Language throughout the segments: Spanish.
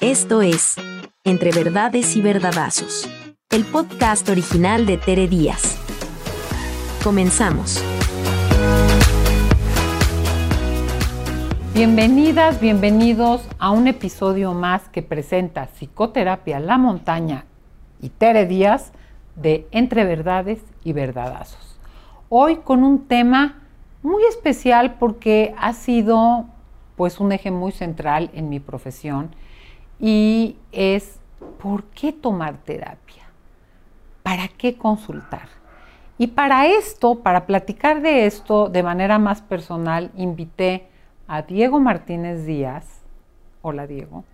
Esto es Entre Verdades y Verdadazos, el podcast original de Tere Díaz. Comenzamos. Bienvenidas, bienvenidos a un episodio más que presenta Psicoterapia La Montaña y Tere Díaz de Entre Verdades y Verdadazos. Hoy con un tema muy especial porque ha sido pues un eje muy central en mi profesión y es ¿por qué tomar terapia? ¿Para qué consultar? Y para esto, para platicar de esto de manera más personal, invité a Diego Martínez Díaz, hola Diego,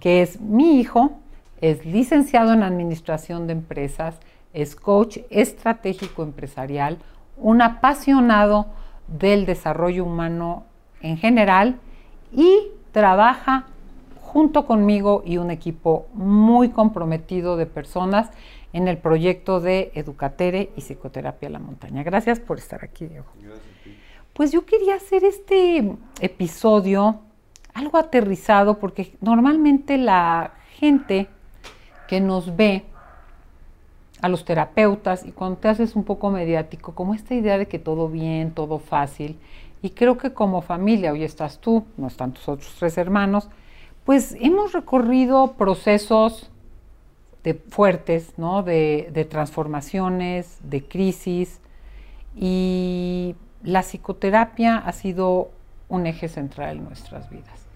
que es mi hijo, es licenciado en Administración de Empresas, es coach estratégico empresarial, un apasionado del desarrollo humano en general y trabaja junto conmigo y un equipo muy comprometido de personas en el proyecto de Educatere y Psicoterapia La Montaña. Gracias por estar aquí, Diego. Pues yo quería hacer este episodio algo aterrizado porque normalmente la gente que nos ve a los terapeutas y cuando te haces un poco mediático, como esta idea de que todo bien, todo fácil, y creo que como familia, hoy estás tú, no están tus otros tres hermanos, pues hemos recorrido procesos de fuertes, ¿no? de, de transformaciones, de crisis, y la psicoterapia ha sido un eje central en nuestras vidas.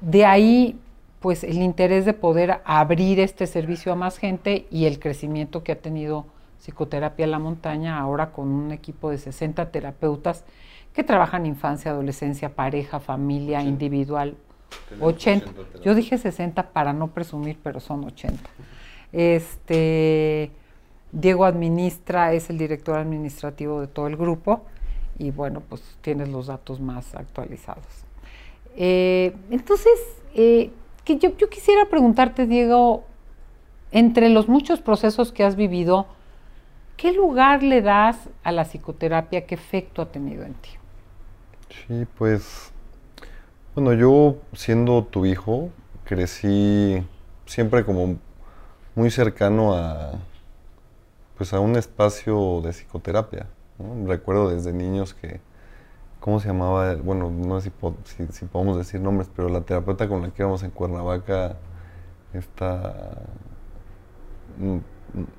De ahí, pues, el interés de poder abrir este servicio a más gente y el crecimiento que ha tenido Psicoterapia en la Montaña, ahora con un equipo de 60 terapeutas que trabajan infancia, adolescencia, pareja, familia, individual. 80. Yo dije 60 para no presumir, pero son 80. Este, Diego administra, es el director administrativo de todo el grupo y bueno, pues tienes los datos más actualizados. Eh, entonces, eh, que yo, yo quisiera preguntarte, Diego, entre los muchos procesos que has vivido, ¿qué lugar le das a la psicoterapia? ¿Qué efecto ha tenido en ti? Sí, pues, bueno, yo siendo tu hijo, crecí siempre como muy cercano a, pues a un espacio de psicoterapia. Recuerdo desde niños que, ¿cómo se llamaba? Bueno, no sé si, si, podemos decir nombres, pero la terapeuta con la que íbamos en Cuernavaca, esta... Mm,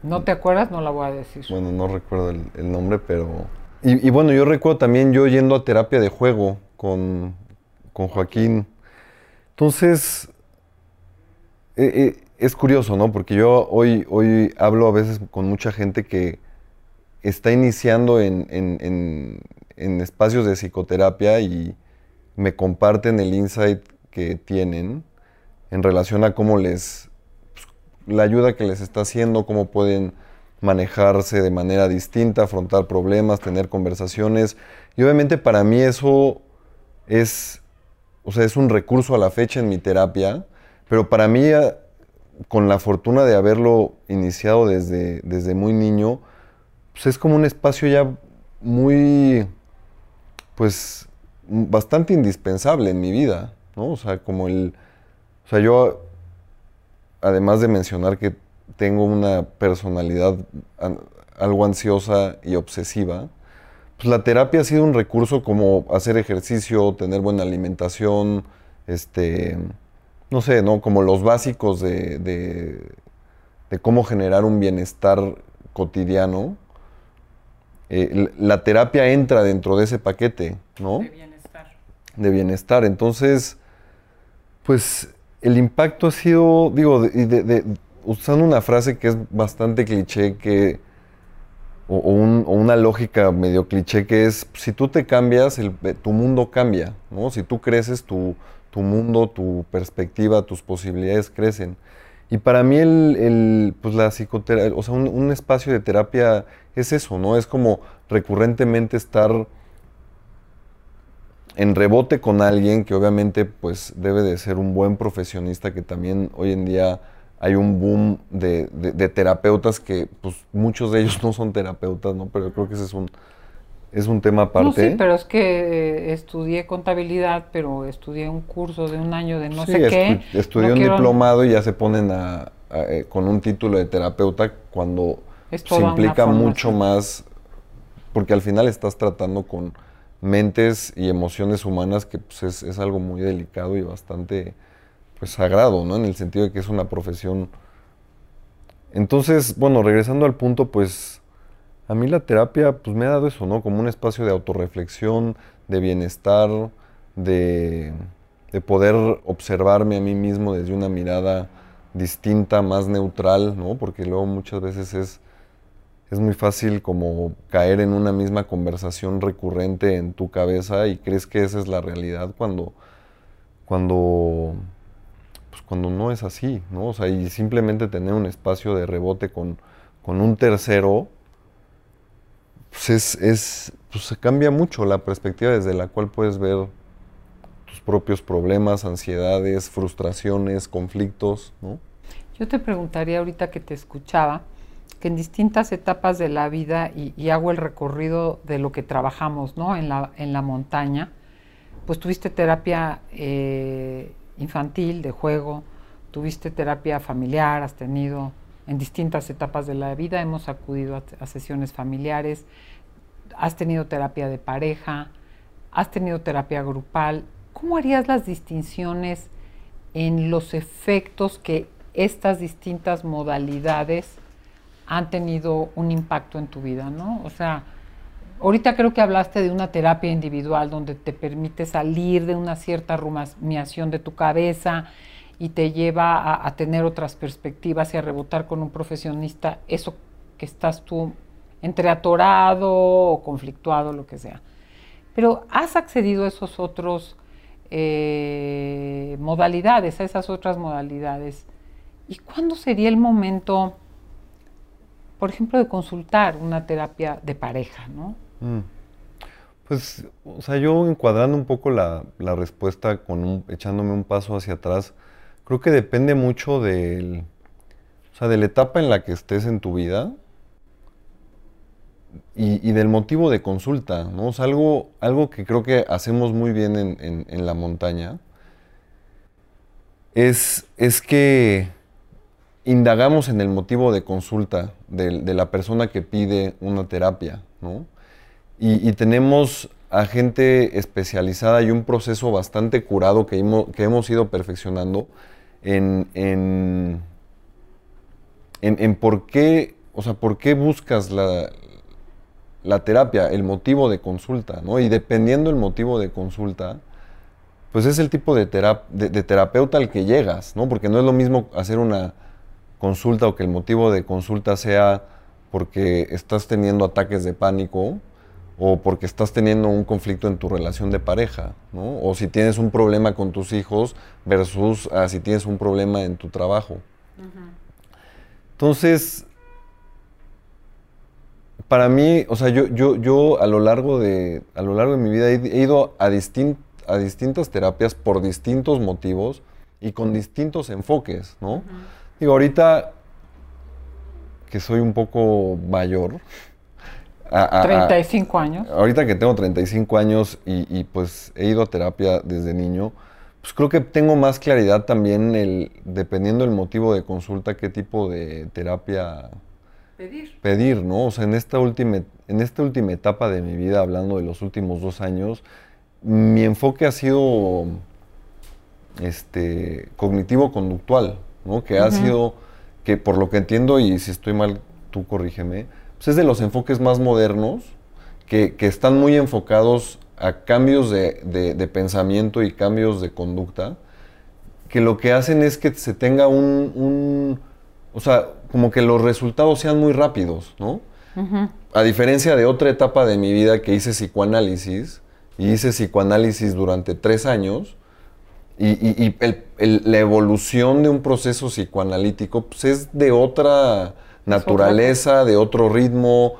¿No te acuerdas? No la voy a decir. Bueno, no recuerdo el nombre, pero y, bueno, yo recuerdo también yo yendo a terapia de juego con, Joaquín. Entonces, eh, eh, es curioso, ¿no? Porque yo hoy, hoy hablo a veces con mucha gente que está iniciando en, espacios de psicoterapia y me comparten el insight que tienen en relación a cómo les, pues, la ayuda que les está haciendo, cómo pueden manejarse de manera distinta, afrontar problemas, tener conversaciones. Y obviamente para mí eso es, o sea, es un recurso a la fecha en mi terapia, pero para mí, eh, con la fortuna de haberlo iniciado desde, desde muy niño, pues es como un espacio ya muy, pues, bastante indispensable en mi vida, ¿no? O sea, como el, o sea, yo, además de mencionar que tengo una personalidad algo ansiosa y obsesiva, pues la terapia ha sido un recurso como hacer ejercicio, tener buena alimentación, este, no sé, ¿no? Como los básicos de, de, cómo generar un bienestar cotidiano. Eh, la terapia entra dentro de ese paquete, ¿no? De bienestar. De bienestar. Entonces, pues el impacto ha sido, digo, de, usando una frase que es bastante cliché, que, o, una lógica medio cliché, que es, si tú te cambias, el, tu mundo cambia, ¿no? Si tú creces, tu, tu, mundo, tu perspectiva, tus posibilidades crecen. Y para mí el, pues la psicoterapia, o sea, un, un, espacio de terapia es eso, ¿no? Es como recurrentemente estar en rebote con alguien que obviamente pues debe de ser un buen profesionista que también hoy en día hay un boom de, terapeutas que, pues, muchos de ellos no son terapeutas, ¿no? Pero creo que ese es un, es un tema aparte. No, sí, pero es que eh, estudié contabilidad, pero estudié un curso de un año de no Sí, sé qué. estu- estudié No un quiero- diplomado y ya se ponen a, a, eh, con un título de terapeuta cuando se implica mucho más, porque al final estás tratando con mentes y emociones humanas que pues, es, es algo muy delicado y bastante pues sagrado, ¿no? En el sentido de que es una profesión. Entonces, bueno, regresando al punto, pues a mí la terapia pues me ha dado eso, ¿no? Como un espacio de autorreflexión, de bienestar, de, de poder observarme a mí mismo desde una mirada distinta, más neutral, ¿no? Porque luego muchas veces es, es muy fácil como caer en una misma conversación recurrente en tu cabeza y crees que esa es la realidad cuando, cuando, pues cuando no es así, ¿no? O sea, y simplemente tener un espacio de rebote con, con un tercero, pues es, es, pues se cambia mucho la perspectiva desde la cual puedes ver tus propios problemas, ansiedades, frustraciones, conflictos, ¿no? Yo te preguntaría ahorita que te escuchaba, que en distintas etapas de la vida, y, y hago el recorrido de lo que trabajamos ¿no? en, la, en la montaña, pues tuviste terapia eh, infantil, de juego, tuviste terapia familiar, has tenido en distintas etapas de la vida, hemos acudido a, sesiones familiares, has tenido terapia de pareja, has tenido terapia grupal. ¿Cómo harías las distinciones en los efectos que estas distintas modalidades han tenido un impacto en tu vida, ¿no? O sea, ahorita creo que hablaste de una terapia individual donde te permite salir de una cierta rumiación de tu cabeza y te lleva a, tener otras perspectivas y a rebotar con un profesionista eso que estás tú entre atorado o conflictuado, lo que sea. Pero has accedido a esos otros eh, modalidades, a esas otras modalidades. ¿Y cuándo sería el momento, por ejemplo, de consultar una terapia de pareja, ¿no? Mm. Pues, o sea, yo encuadrando un poco la, respuesta, con un- echándome un paso hacia atrás, creo que depende mucho del, o sea, de la etapa en la que estés en tu vida y, del motivo de consulta, ¿no? O sea, algo, algo que creo que hacemos muy bien en, la montaña es, es que indagamos en el motivo de consulta del- de, la persona que pide una terapia, ¿no? Y, tenemos a gente especializada y un proceso bastante curado que, hemo- que hemos ido perfeccionando en, en, en- por qué, o sea, por qué buscas la, la terapia, el motivo de consulta, ¿no? Y dependiendo el motivo de consulta, pues es el tipo de, terap- de terapeuta al que llegas, ¿no? Porque no es lo mismo hacer una consulta o que el motivo de consulta sea porque estás teniendo ataques de pánico o porque estás teniendo un conflicto en tu relación de pareja, ¿no? O si tienes un problema con tus hijos versus ah, si tienes un problema en tu trabajo. Entonces, para mí, o sea, yo, yo, yo a lo largo de, a lo largo de mi vida he, he ido a, distin- a distintas terapias por distintos motivos y con distintos enfoques, ¿no? Digo, ahorita que soy un poco mayor, a- a- a- 35 años. ahorita que tengo 35 años y, y, pues he ido a terapia desde niño, pues creo que tengo más claridad también, el, dependiendo del motivo de consulta, qué tipo de terapia Pedir. pedir, ¿no? O sea, en esta última, en esta última etapa de mi vida, hablando de los últimos dos años, mi enfoque ha sido este, cognitivo-conductual, ¿no? Que ha Ujú. sido, que por lo que entiendo, y si estoy mal, tú corrígeme, pues es de los enfoques más modernos, que, que están muy enfocados a cambios de, de- de pensamiento y cambios de conducta, que lo que hacen es que se tenga un, un- o sea, como que los resultados sean muy rápidos, ¿no? A diferencia de otra etapa de mi vida que hice psicoanálisis, y hice psicoanálisis durante tres años, y, y- y el- el- la evolución de un proceso psicoanalítico pues, es de otra naturaleza, de otro ritmo,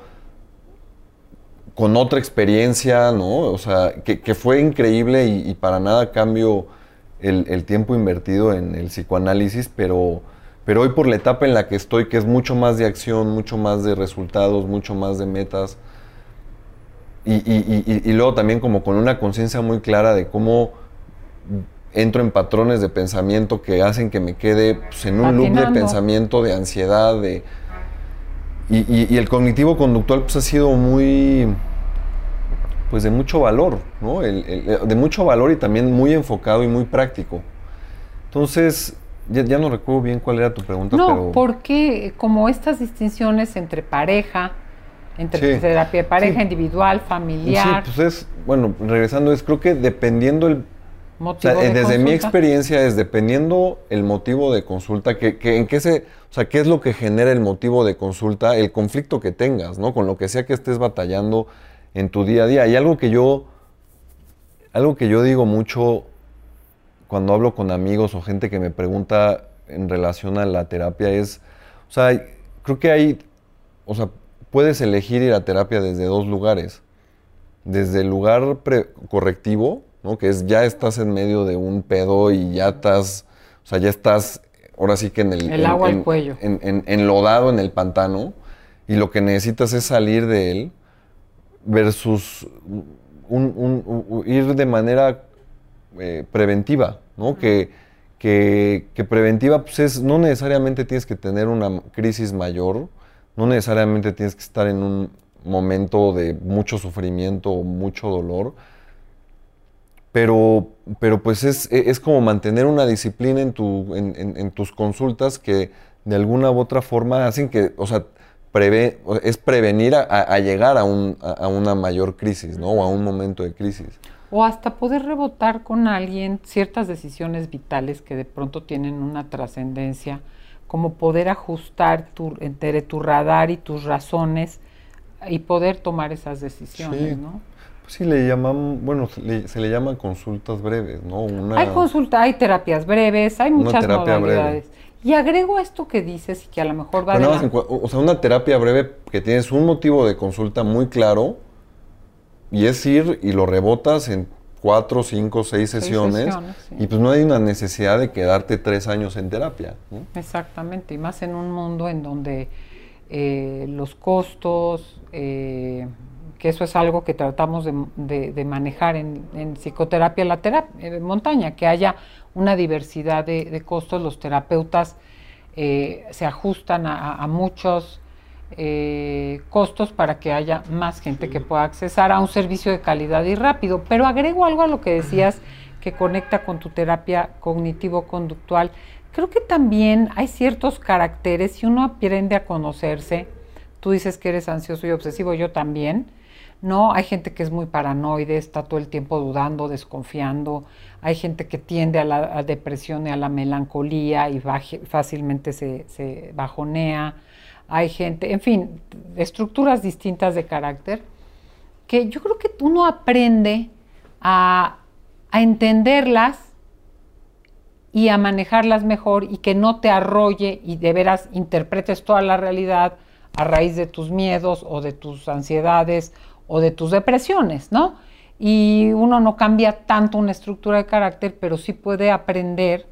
con otra experiencia, ¿no? O sea, que, que fue increíble y, y para nada cambio el, el tiempo invertido en el psicoanálisis, pero, pero hoy por la etapa en la que estoy, que es mucho más de acción, mucho más de resultados, mucho más de metas, y, y- y- y luego también como con una conciencia muy clara de cómo entro en patrones de pensamiento que hacen que me quede pues, en un loop de Patinando. pensamiento, de ansiedad, de... Y, y- y el cognitivo conductual pues ha sido muy... pues de mucho valor, ¿no? El- el- de mucho valor y también muy enfocado y muy práctico. Entonces, ya, ya no recuerdo bien cuál era tu pregunta, No, pero... porque como estas distinciones entre pareja, entre Sí. terapia de pareja, Sí. individual, familiar, Sí, pues es, bueno, regresando, es creo que dependiendo el, o motivo sea, de eh, desde mi experiencia es dependiendo el motivo de consulta, que, que en qué se, o sea, qué es lo que genera el motivo de consulta, el conflicto que tengas, ¿no? Con lo que sea que estés batallando en tu día a día. Y algo que yo, algo que yo digo mucho cuando hablo con amigos o gente que me pregunta en relación a la terapia es, o sea, creo que hay, o sea, puedes elegir ir a terapia desde dos lugares. Desde el lugar pre- correctivo, ¿no? Que es ya estás en medio de un pedo y ya estás, o sea, ya estás, ahora sí que en el... El en- agua al en- cuello. En, en- enlodado en el pantano y lo que necesitas es salir de él versus un- ir de manera eh, preventiva, ¿no? Que, que, que preventiva pues es, no necesariamente tienes que tener una crisis mayor, no necesariamente tienes que estar en un momento de mucho sufrimiento o mucho dolor, pero, pero pues es, e- es como mantener una disciplina en, tu, en, en- en tus consultas que de alguna u otra forma hacen que, o sea, preve- es prevenir a, llegar a, un, a, a una mayor crisis, ¿no? O a un momento de crisis. O hasta poder rebotar con alguien ciertas decisiones vitales que de pronto tienen una trascendencia, como poder ajustar tu, entre tu radar y tus razones y poder tomar esas decisiones, Sí. ¿no? Pues sí, le llaman, bueno, se le, se le llaman consultas breves, ¿no? Una, Hay consulta, hay terapias breves, hay muchas breve. modalidades. Y agrego esto que dices y que a lo mejor va Pero de la- o sea, una terapia breve que tienes un motivo de consulta muy claro y es ir y lo rebotas en cuatro, cinco, seis Seis sesiones, sesiones, sí. y pues no hay una necesidad de quedarte tres años en terapia. ¿no? Exactamente, y más en un mundo en donde eh, los costos, eh, que eso es algo que tratamos de, de- de manejar en, en psicoterapia, la terapia montaña, que haya una diversidad de, de costos, los terapeutas eh, se ajustan a, a muchos eh, costos para que haya más gente que pueda accesar a un servicio de calidad y rápido. Pero agrego algo a lo que decías que conecta con tu terapia cognitivo-conductual. Creo que también hay ciertos caracteres, si uno aprende a conocerse, tú dices que eres ansioso y obsesivo, yo también, ¿no? Hay gente que es muy paranoide, está todo el tiempo dudando, desconfiando, hay gente que tiende a la depresión y a la melancolía y fácilmente se, se bajonea, hay gente, en fin, estructuras distintas de carácter, que yo creo que uno aprende a, a entenderlas y a manejarlas mejor y que no te arrolle y de veras interpretes toda la realidad a raíz de tus miedos o de tus ansiedades o de tus depresiones, ¿no? Y uno no cambia tanto una estructura de carácter, pero sí puede aprender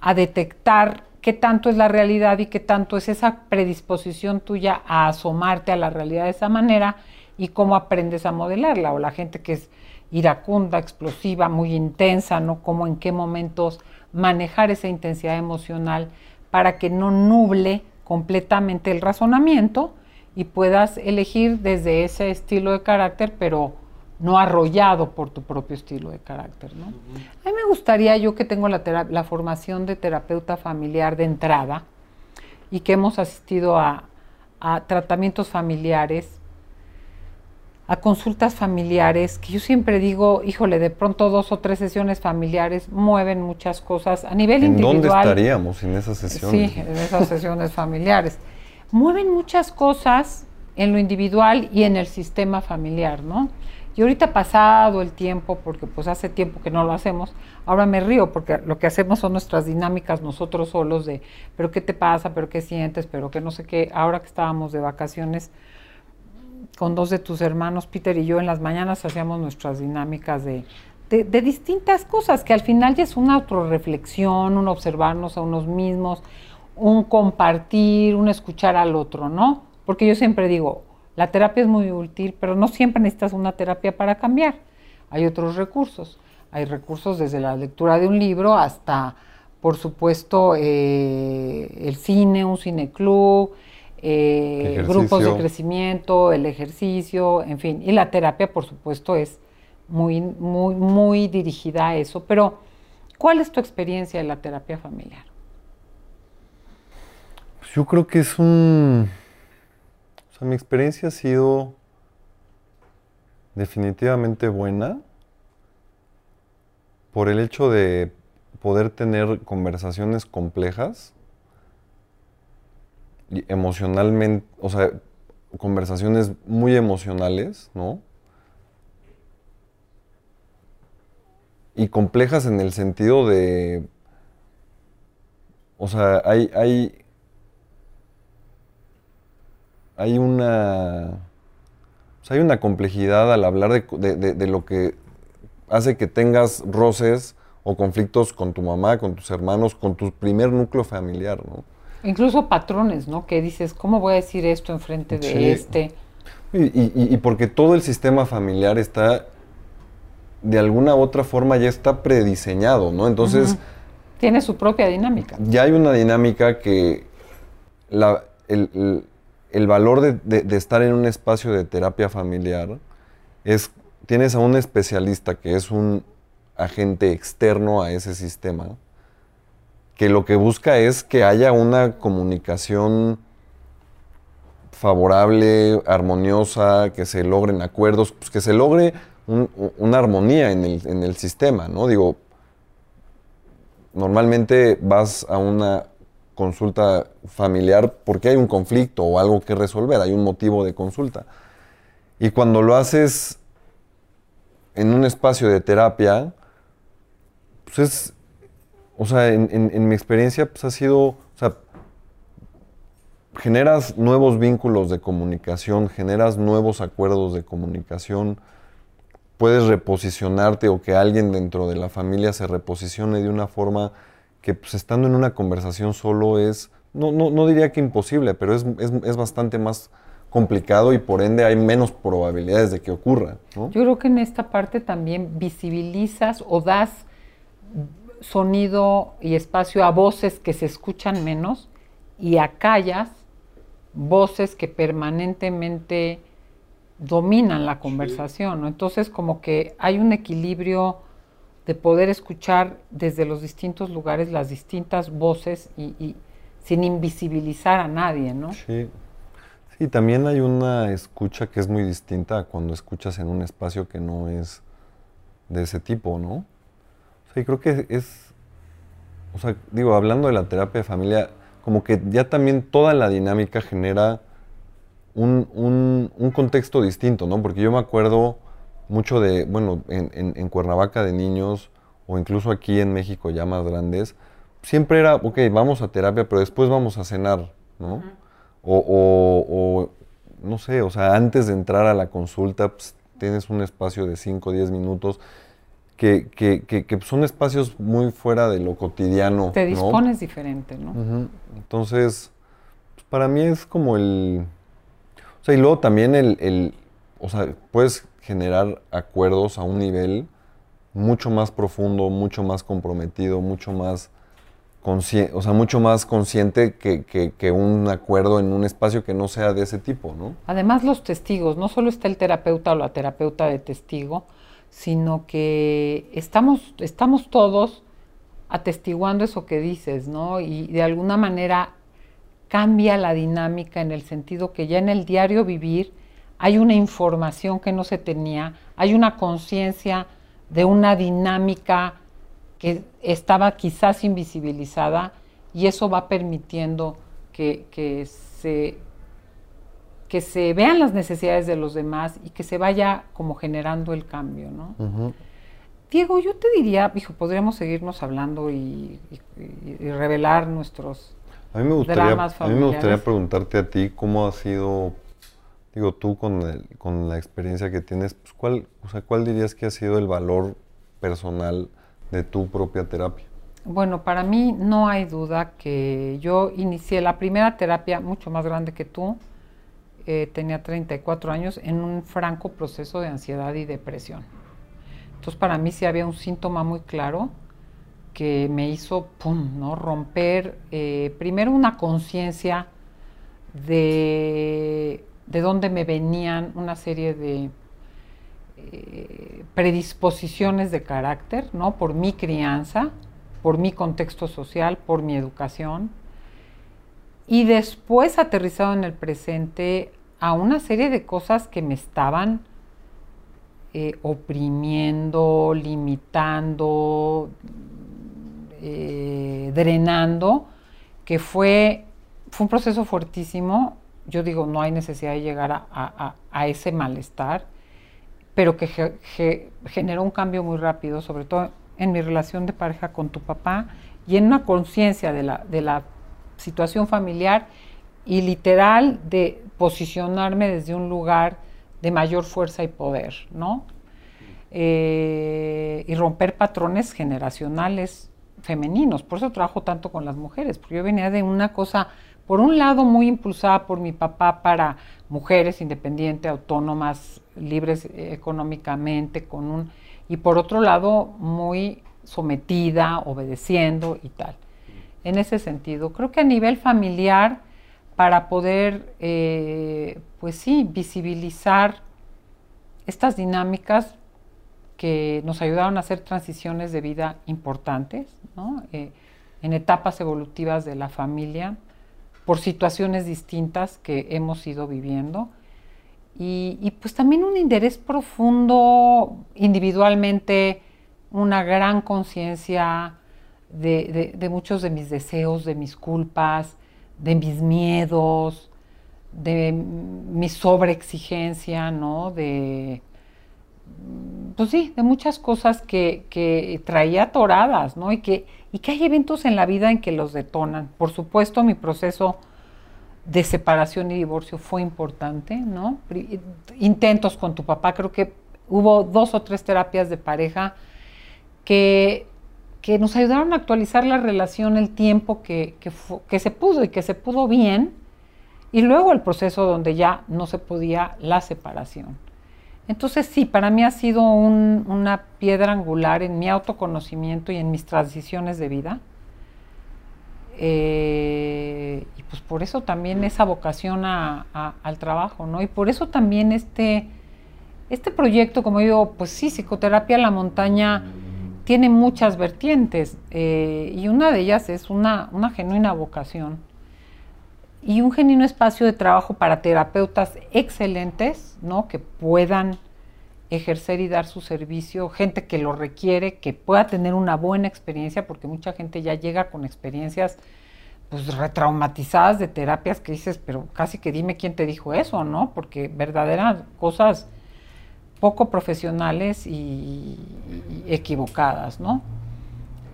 a detectar qué tanto es la realidad y qué tanto es esa predisposición tuya a asomarte a la realidad de esa manera y cómo aprendes a modelarla. O la gente que es iracunda, explosiva, muy intensa, ¿no? Cómo en qué momentos manejar esa intensidad emocional para que no nuble completamente el razonamiento y puedas elegir desde ese estilo de carácter, pero no arrollado por tu propio estilo de carácter. ¿no? A mí me gustaría, yo que tengo la, la formación de terapeuta familiar de entrada y que hemos asistido a, a tratamientos familiares, a consultas familiares, que yo siempre digo, híjole, de pronto dos o tres sesiones familiares mueven muchas cosas a nivel ¿En individual. dónde estaríamos en esas sesiones? Sí, en esas sesiones familiares. Mueven muchas cosas en lo individual y en el sistema familiar, ¿no? Y ahorita pasado el tiempo, porque pues hace tiempo que no lo hacemos, ahora me río porque lo que hacemos son nuestras dinámicas nosotros solos de, pero qué te pasa, pero qué sientes, pero qué no sé qué. Ahora que estábamos de vacaciones con dos de tus hermanos, Peter y yo, en las mañanas hacíamos nuestras dinámicas de, de, distintas cosas, que al final ya es una autorreflexión, un observarnos a unos mismos, un compartir, un escuchar al otro, ¿no? Porque yo siempre digo, La terapia es muy útil, pero no siempre necesitas una terapia para cambiar. Hay otros recursos. Hay recursos desde la lectura de un libro hasta, por supuesto, eh, el cine, un cineclub, eh, grupos de crecimiento, el ejercicio, en fin. Y la terapia, por supuesto, es muy, muy, muy dirigida a eso. Pero, ¿cuál es tu experiencia de la terapia familiar? Yo creo que es un... O sea, mi experiencia ha sido definitivamente buena por el hecho de poder tener conversaciones complejas emocionalmente, o sea, conversaciones muy emocionales, ¿no? Y complejas en el sentido de, o sea, hay, hay una, o sea, hay una complejidad al hablar de, de, de lo que hace que tengas roces o conflictos con tu mamá, con tus hermanos, con tu primer núcleo familiar, ¿no? Incluso patrones, ¿no? Que dices, ¿cómo voy a decir esto enfrente de este? Y, porque todo el sistema familiar está, de alguna u otra forma, ya está prediseñado, ¿no? Entonces... Tiene su propia dinámica. Ya hay una dinámica que la, el, valor de, de estar en un espacio de terapia familiar es tienes a un especialista que es un agente externo a ese sistema, que lo que busca es que haya una comunicación favorable, armoniosa, que se logren acuerdos, pues que se logre una armonía en el, en el sistema, ¿no? Digo, normalmente vas a una consulta familiar porque hay un conflicto o algo que resolver, hay un motivo de consulta. Y cuando lo haces en un espacio de terapia, pues es, o sea, en, mi experiencia, pues ha sido, o sea, generas nuevos vínculos de comunicación, generas nuevos acuerdos de comunicación, puedes reposicionarte o que alguien dentro de la familia se reposicione de una forma que pues, estando en una conversación solo es, no, no, no diría que imposible, pero es, es, es bastante más complicado y por ende hay menos probabilidades de que ocurra. Yo creo que en esta parte también visibilizas o das sonido y espacio a voces que se escuchan menos y acallas voces que permanentemente dominan la conversación. Entonces como que hay un equilibrio de poder escuchar desde los distintos lugares las distintas voces y, y sin invisibilizar a nadie, ¿no? Sí. Sí, también hay una escucha que es muy distinta cuando escuchas en un espacio que no es de ese tipo, ¿no? O sea, creo que es, o sea, digo, hablando de la terapia de familia, como que ya también toda la dinámica genera un, un, contexto distinto, ¿no? Porque yo me acuerdo mucho de, bueno, en, en, Cuernavaca de niños, o incluso aquí en México ya más grandes, siempre era, ok, vamos a terapia, pero después vamos a cenar, ¿no? O, no sé, o sea, antes de entrar a la consulta, pues, tienes un espacio de 5 o 10 minutos que, son espacios muy fuera de lo cotidiano. Te dispones diferente, ¿no? Entonces, pues, para mí es como el... O sea, y luego también el, el, o sea, puedes generar acuerdos a un nivel mucho más profundo, mucho más comprometido, mucho más o sea, mucho más consciente que, un acuerdo en un espacio que no sea de ese tipo, ¿no? Además, los testigos, no solo está el terapeuta o la terapeuta de testigo, sino que estamos, estamos todos atestiguando eso que dices, ¿no? Y de alguna manera cambia la dinámica en el sentido que ya en el diario vivir hay una información que no se tenía, hay una conciencia de una dinámica que estaba quizás invisibilizada y eso va permitiendo que, se, que se vean las necesidades de los demás y que se vaya como generando el cambio, ¿no? Diego, yo te diría, hijo, podríamos seguirnos hablando y, revelar nuestros a mí me gustaría, A mí me gustaría preguntarte a ti cómo ha sido, digo, tú con, con la experiencia que tienes, pues, ¿cuál, o sea, ¿cuál dirías que ha sido el valor personal de tu propia terapia? Bueno, para mí no hay duda que yo inicié la primera terapia mucho más grande que tú. eh, tenía 34 años, en un franco proceso de ansiedad y depresión. Entonces para mí sí había un síntoma muy claro que me hizo, pum, ¿no? Romper eh, primero una conciencia de, de dónde me venían una serie de eh, predisposiciones de carácter, ¿no? Por mi crianza, por mi contexto social, por mi educación. Y después aterrizado en el presente a una serie de cosas que me estaban eh, oprimiendo, limitando, eh, drenando, que fue, fue un proceso fuertísimo. Yo digo, no hay necesidad de llegar a, ese malestar pero que generó un cambio muy rápido, sobre todo en mi relación de pareja con tu papá y en una conciencia de la, de la situación familiar y literal de posicionarme desde un lugar de mayor fuerza y poder, ¿no? Eh, y romper patrones generacionales femeninos. Por eso trabajo tanto con las mujeres, porque yo venía de una cosa, por un lado, muy impulsada por mi papá para mujeres independientes, autónomas, libres económicamente, con un y por otro lado muy sometida, obedeciendo y tal. En ese sentido, creo que a nivel familiar, para poder, eh, pues sí, visibilizar estas dinámicas que nos ayudaron a hacer transiciones de vida importantes, eh, en etapas evolutivas de la familia, por situaciones distintas que hemos ido viviendo. Y, pues también un interés profundo individualmente, una gran conciencia de, muchos de mis deseos, de mis culpas, de mis miedos, de mi sobreexigencia, ¿no? De, pues sí, de muchas cosas que, que traía atoradas, ¿no? Y que, y que hay eventos en la vida en que los detonan. Por supuesto, mi proceso de separación y divorcio fue importante, ¿no? Intentos con tu papá, creo que hubo dos o tres terapias de pareja que, que nos ayudaron a actualizar la relación el tiempo que, que, se pudo y que se pudo bien, y luego el proceso donde ya no se podía la separación. Entonces sí, para mí ha sido una piedra angular en mi autoconocimiento y en mis transiciones de vida. Eh, y pues por eso también esa vocación al trabajo, ¿no? Y por eso también este, este proyecto, como digo, pues sí, psicoterapia en la montaña tiene muchas vertientes eh, y una de ellas es una genuina vocación y un genuino espacio de trabajo para terapeutas excelentes, ¿no? Que puedan ejercer y dar su servicio, gente que lo requiere, que pueda tener una buena experiencia, porque mucha gente ya llega con experiencias pues retraumatizadas de terapias que dices, pero casi que dime quién te dijo eso, ¿no? Porque verdaderas cosas poco profesionales y, y equivocadas, ¿no?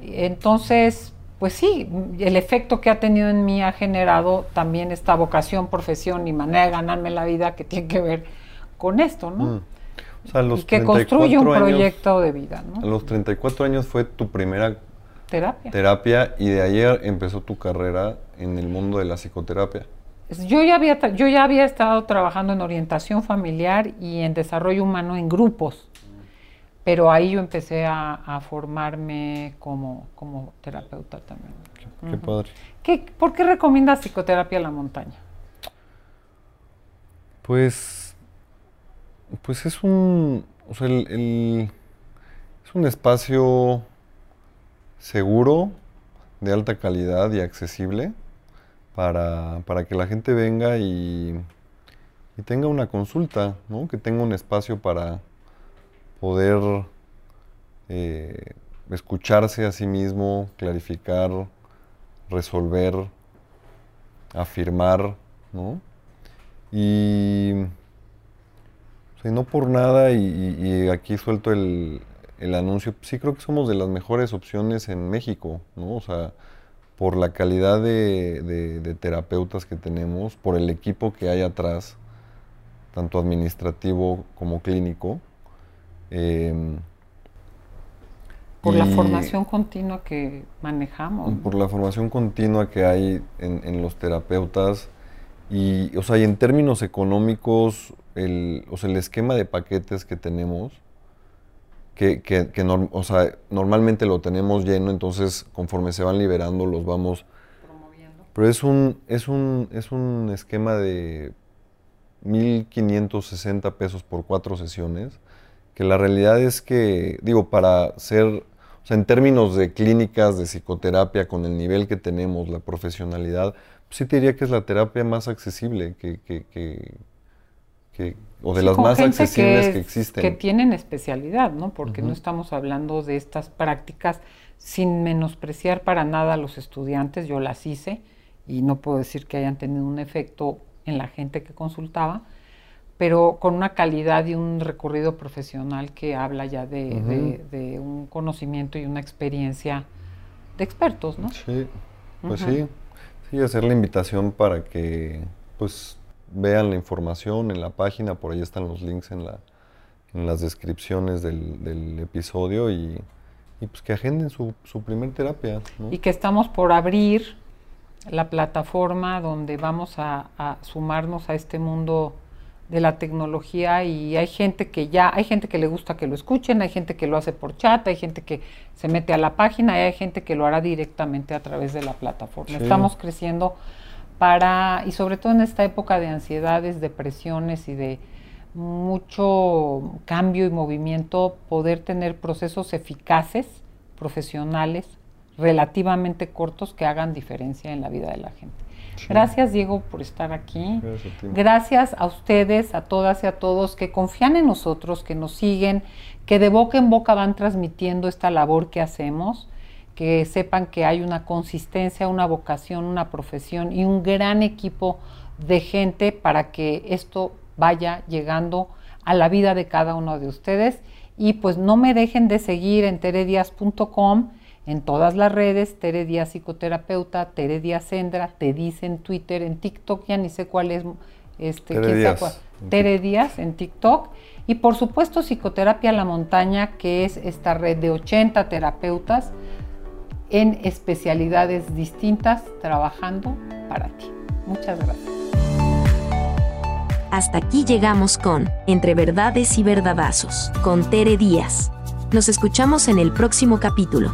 Entonces, pues sí, el efecto que ha tenido en mí ha generado también esta vocación, profesión y manera de ganarme la vida que tiene que ver con esto, ¿no? Mm. O sea, los y que construye un proyecto de vida, ¿no? A los 34 años fue tu primera terapia. terapia y de ayer empezó tu carrera en el mundo de la psicoterapia. Yo ya había, yo ya había estado trabajando en orientación familiar y en desarrollo humano en grupos pero ahí yo empecé a, formarme como, como, terapeuta también. Qué, padre. ¿Por qué recomiendas psicoterapia a la montaña? Pues, pues es un, o sea, el, es un espacio seguro, de alta calidad y accesible para, para que la gente venga y, y tenga una consulta, ¿no? que tenga un espacio para poder eh, escucharse a sí mismo, clarificar, resolver, afirmar, ¿no? Y, no por nada, y, aquí suelto el, anuncio, sí creo que somos de las mejores opciones en México, ¿no? O sea, por la calidad de terapeutas que tenemos, por el equipo que hay atrás, tanto administrativo como clínico, Em, por la formación continua que manejamos. Por la formación continua que hay en, los terapeutas Y, o sea, y en términos económicos, el, o sea, el esquema de paquetes que tenemos, que, que, que norm- o sea, normalmente lo tenemos lleno, entonces conforme se van liberando los vamos... Pero es un, es un, es un esquema de 1.560 pesos por cuatro sesiones, que la realidad es que, digo, para ser, o sea, en términos de clínicas, de psicoterapia, con el nivel que tenemos, la profesionalidad, pues sí te diría que es la terapia más accesible que, que- que- que- o de Sí, las más accesibles que, existen. Que tienen especialidad, ¿no? Porque no estamos hablando de estas prácticas sin menospreciar para nada a los estudiantes. Yo las hice y no puedo decir que hayan tenido un efecto en la gente que consultaba, pero con una calidad y un recorrido profesional que habla ya de, Ujú. de- de un conocimiento y una experiencia de expertos, ¿no? Sí, pues sí. Sí, hacer la invitación para que pues vean la información en la página, por ahí están los links en, la, en las descripciones del, del episodio y, y, pues que agenden su, su primer terapia. ¿no? y que estamos por abrir la plataforma donde vamos a, a sumarnos a este mundo de la tecnología y hay gente que ya, hay gente que le gusta que lo escuchen, hay gente que lo hace por chat, hay gente que se mete a la página y hay gente que lo hará directamente a través de la plataforma. Sí. Estamos creciendo para, y sobre todo en esta época de ansiedades, depresiones y de mucho cambio y movimiento, poder tener procesos eficaces, profesionales, relativamente cortos que hagan diferencia en la vida de la gente. Sí. Gracias Diego por estar aquí. Gracias a ti. Gracias a ustedes, a todas y a todos que confían en nosotros, que nos siguen, que de boca en boca van transmitiendo esta labor que hacemos, que sepan que hay una consistencia, una vocación, una profesión y un gran equipo de gente para que esto vaya llegando a la vida de cada uno de ustedes. Y pues no me dejen de seguir en teredias.com, en todas las redes, Tere Díaz Psicoterapeuta, Tere Díaz Sendra, te dice en Twitter, en TikTok, ya ni sé cuál es, este, Tere quién Díaz, en Tere Díaz en TikTok. Y por supuesto Psicoterapia la Montaña, que es esta red de 80 terapeutas en especialidades distintas trabajando para ti. Muchas gracias. Hasta aquí llegamos con Entre Verdades y Verdadazos, con Tere Díaz. Nos escuchamos en el próximo capítulo.